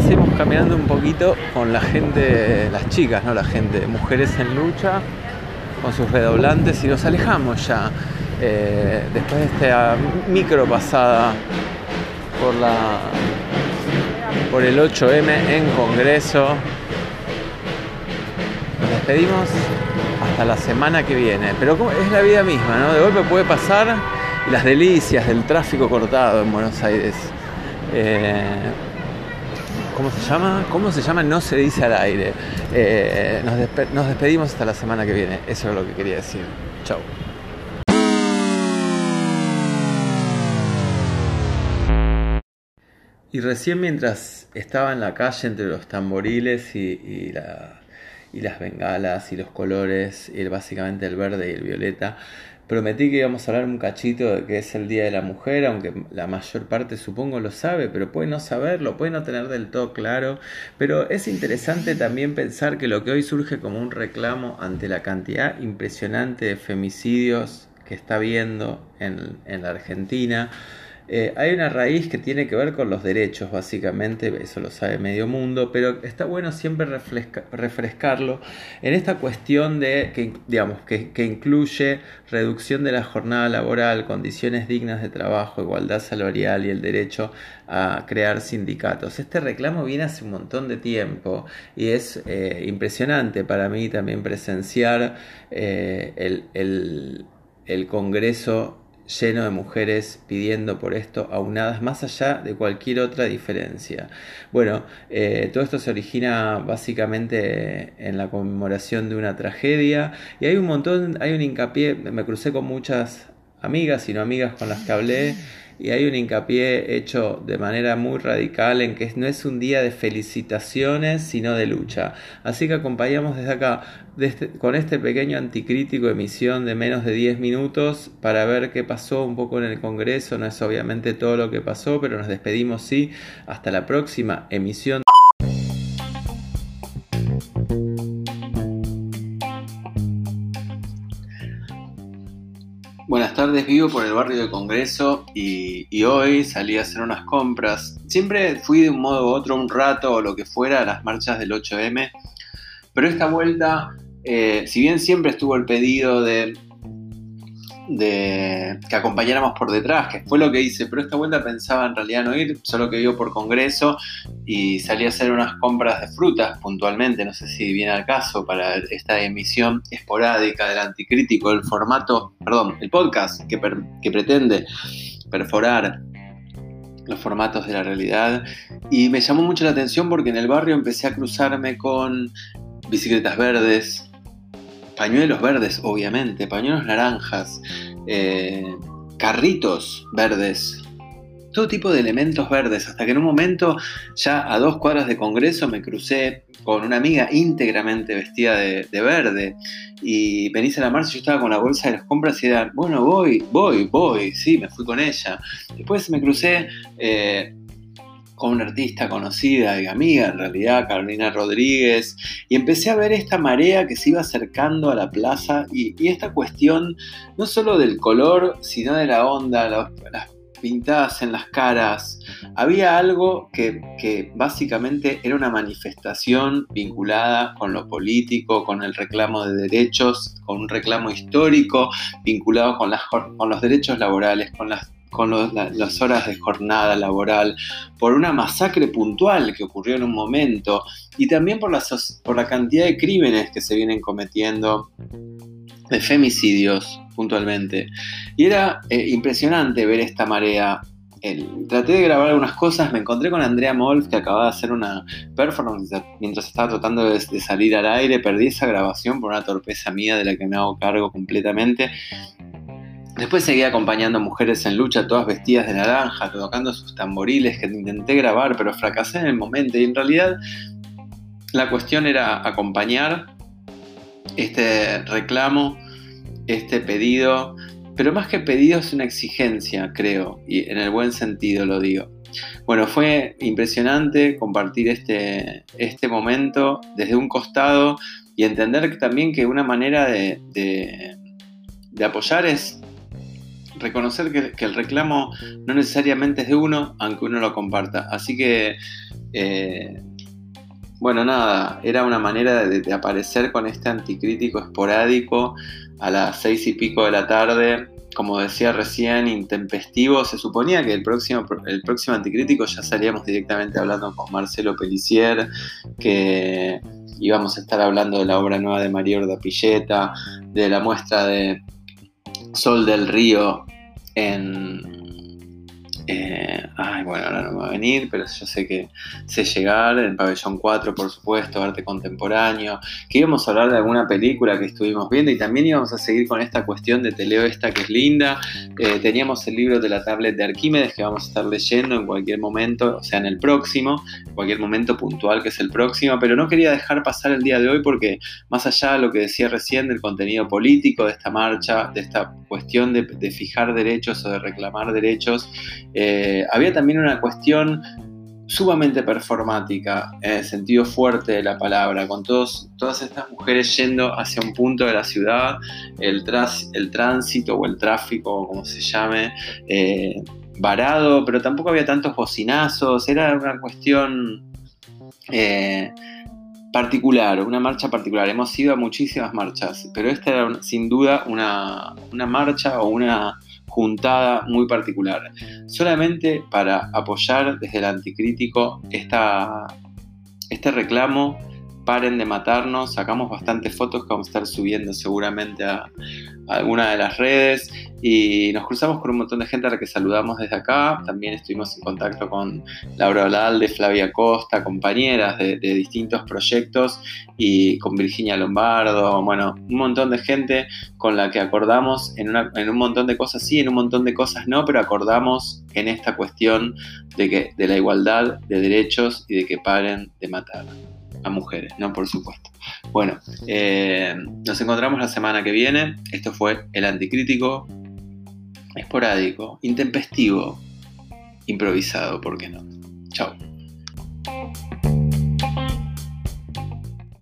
seguimos caminando un poquito con la gente, las chicas, no la gente, mujeres en lucha, con sus redoblantes y nos alejamos ya. Eh, después de esta micro pasada por la por el 8M en Congreso. Nos despedimos hasta la semana que viene. Pero es la vida misma, ¿no? De golpe puede pasar las delicias del tráfico cortado en Buenos Aires. Eh, ¿Cómo se llama? ¿Cómo se llama? No se dice al aire. Eh, nos, despedimos hasta la semana que viene. Eso es lo que quería decir. Chau. Y recién mientras estaba en la calle entre los tamboriles y, las bengalas y los colores, y básicamente el verde y el violeta, Prometí que íbamos a hablar un cachito de que es el Día de la Mujer, aunque la mayor parte supongo lo sabe, pero puede no saberlo, puede no tener del todo claro. Pero es interesante también pensar que lo que hoy surge como un reclamo ante la cantidad impresionante de femicidios que está habiendo en, en la Argentina, eh, hay una raíz que tiene que ver con los derechos, básicamente, eso lo sabe medio mundo, pero está bueno siempre refrescarlo en esta cuestión de que, digamos, que, incluye reducción de la jornada laboral, condiciones dignas de trabajo, igualdad salarial y el derecho a crear sindicatos. Este reclamo viene hace un montón de tiempo y es eh, impresionante para mí también presenciar eh, el, el Congreso lleno de mujeres pidiendo por esto, aunadas más allá de cualquier otra diferencia. Bueno, eh, todo esto se origina básicamente en la conmemoración de una tragedia y hay un montón, hay un hincapié, me crucé con muchas amigas y no amigas con las que hablé y hay un hincapié hecho de manera muy radical en que no es un día de felicitaciones, sino de lucha. Así que acompañamos desde acá con este pequeño anticrítico emisión de menos de 10 minutos para ver qué pasó un poco en el Congreso. No es obviamente todo lo que pasó, pero nos despedimos sí. Hasta la próxima emisión. Buenas tardes, vivo por el barrio de Congreso y, hoy salí a hacer unas compras. Siempre fui de un modo u otro, un rato o lo que fuera, a las marchas del 8M, pero esta vuelta, eh, si bien siempre estuvo el pedido de de que acompañáramos por detrás, que fue lo que hice, pero esta vuelta pensaba en realidad no ir, solo que iba por congreso y salí a hacer unas compras de frutas puntualmente, no sé si viene al caso para esta emisión esporádica del anticrítico, el formato, perdón, el podcast que, que pretende perforar los formatos de la realidad. Y me llamó mucho la atención porque en el barrio empecé a cruzarme con bicicletas verdes, pañuelos verdes, obviamente, pañuelos naranjas, eh, carritos verdes, todo tipo de elementos verdes, hasta que en un momento, ya a dos cuadras de Congreso, me crucé con una amiga íntegramente vestida de, verde y venís a la marcha, yo estaba con la bolsa de las compras y era, bueno, voy, voy, voy, sí, me fui con ella. Después me crucé eh, con una artista conocida y amiga, en realidad, Carolina Rodríguez, y empecé a ver esta marea que se iba acercando a la plaza y, esta cuestión no solo del color, sino de la onda, las pintadas en las caras. Había algo que, básicamente era una manifestación vinculada con lo político, con el reclamo de derechos, con un reclamo histórico vinculado con, las, con los derechos laborales, con las con las horas de jornada laboral, por una masacre puntual que ocurrió en un momento y también por la, cantidad de crímenes que se vienen cometiendo, de femicidios puntualmente. Y era eh, impresionante ver esta marea. traté de grabar algunas cosas, me encontré con Andrea Molf que acababa de hacer una performance mientras estaba tratando de salir al aire, perdí esa grabación por una torpeza mía de la que me hago cargo completamente Después seguía acompañando a mujeres en lucha, todas vestidas de naranja, tocando sus tamboriles que intenté grabar, pero fracasé en el momento. Y en realidad la cuestión era acompañar este reclamo, este pedido, pero más que pedido es una exigencia, creo, y en el buen sentido lo digo. Bueno, fue impresionante compartir este, este momento desde un costado y entender también que una manera de apoyar es reconocer que, el reclamo no necesariamente es de uno, aunque uno lo comparta. Así que, eh, bueno, nada, era una manera de, aparecer con este anticrítico esporádico a las seis y pico de la tarde. Como decía recién, intempestivo. Se suponía que el próximo, el próximo anticrítico ya salíamos directamente hablando con Marcelo Pelicier, que íbamos a estar hablando de la obra nueva de María Orda Pilleta, de la muestra de Sol del Río en eh, ay, bueno, ahora no me va a venir, pero yo sé que sé llegar, en Pabellón 4, por supuesto, arte contemporáneo, que íbamos a hablar de alguna película que estuvimos viendo y también íbamos a seguir con esta cuestión de te leo esta que es linda. Eh, teníamos el libro de la tablet de Arquímedes que vamos a estar leyendo en cualquier momento, o sea, en el próximo, en cualquier momento puntual que es el próximo, pero no quería dejar pasar el día de hoy porque más allá de lo que decía recién del contenido político de esta marcha, de esta cuestión de, fijar derechos o de reclamar derechos, había también una cuestión sumamente performática, en el sentido fuerte de la palabra, con todos, todas estas mujeres yendo hacia un punto de la ciudad, el, el tránsito o el tráfico, como se llame, eh, varado, pero tampoco había tantos bocinazos, era una cuestión eh, particular, una marcha particular. Hemos ido a muchísimas marchas, pero esta era sin duda una, una marcha o una juntada muy particular, solamente para apoyar desde el anticrítico esta, este reclamo paren de matarnos, sacamos bastantes fotos que vamos a estar subiendo seguramente a, alguna de las redes y nos cruzamos con un montón de gente a la que saludamos desde acá. También estuvimos en contacto con Laura Olalde, Flavia Costa, compañeras de, distintos proyectos y con Virginia Lombardo, bueno, un montón de gente con la que acordamos en, un montón de cosas sí, en un montón de cosas no, pero acordamos en esta cuestión de, que, de la igualdad de derechos y de que paren de matar a mujeres, ¿no? Por supuesto. Bueno, eh, nos encontramos la semana que viene. Esto fue el anticrítico, esporádico, intempestivo, improvisado, ¿por qué no? Chao.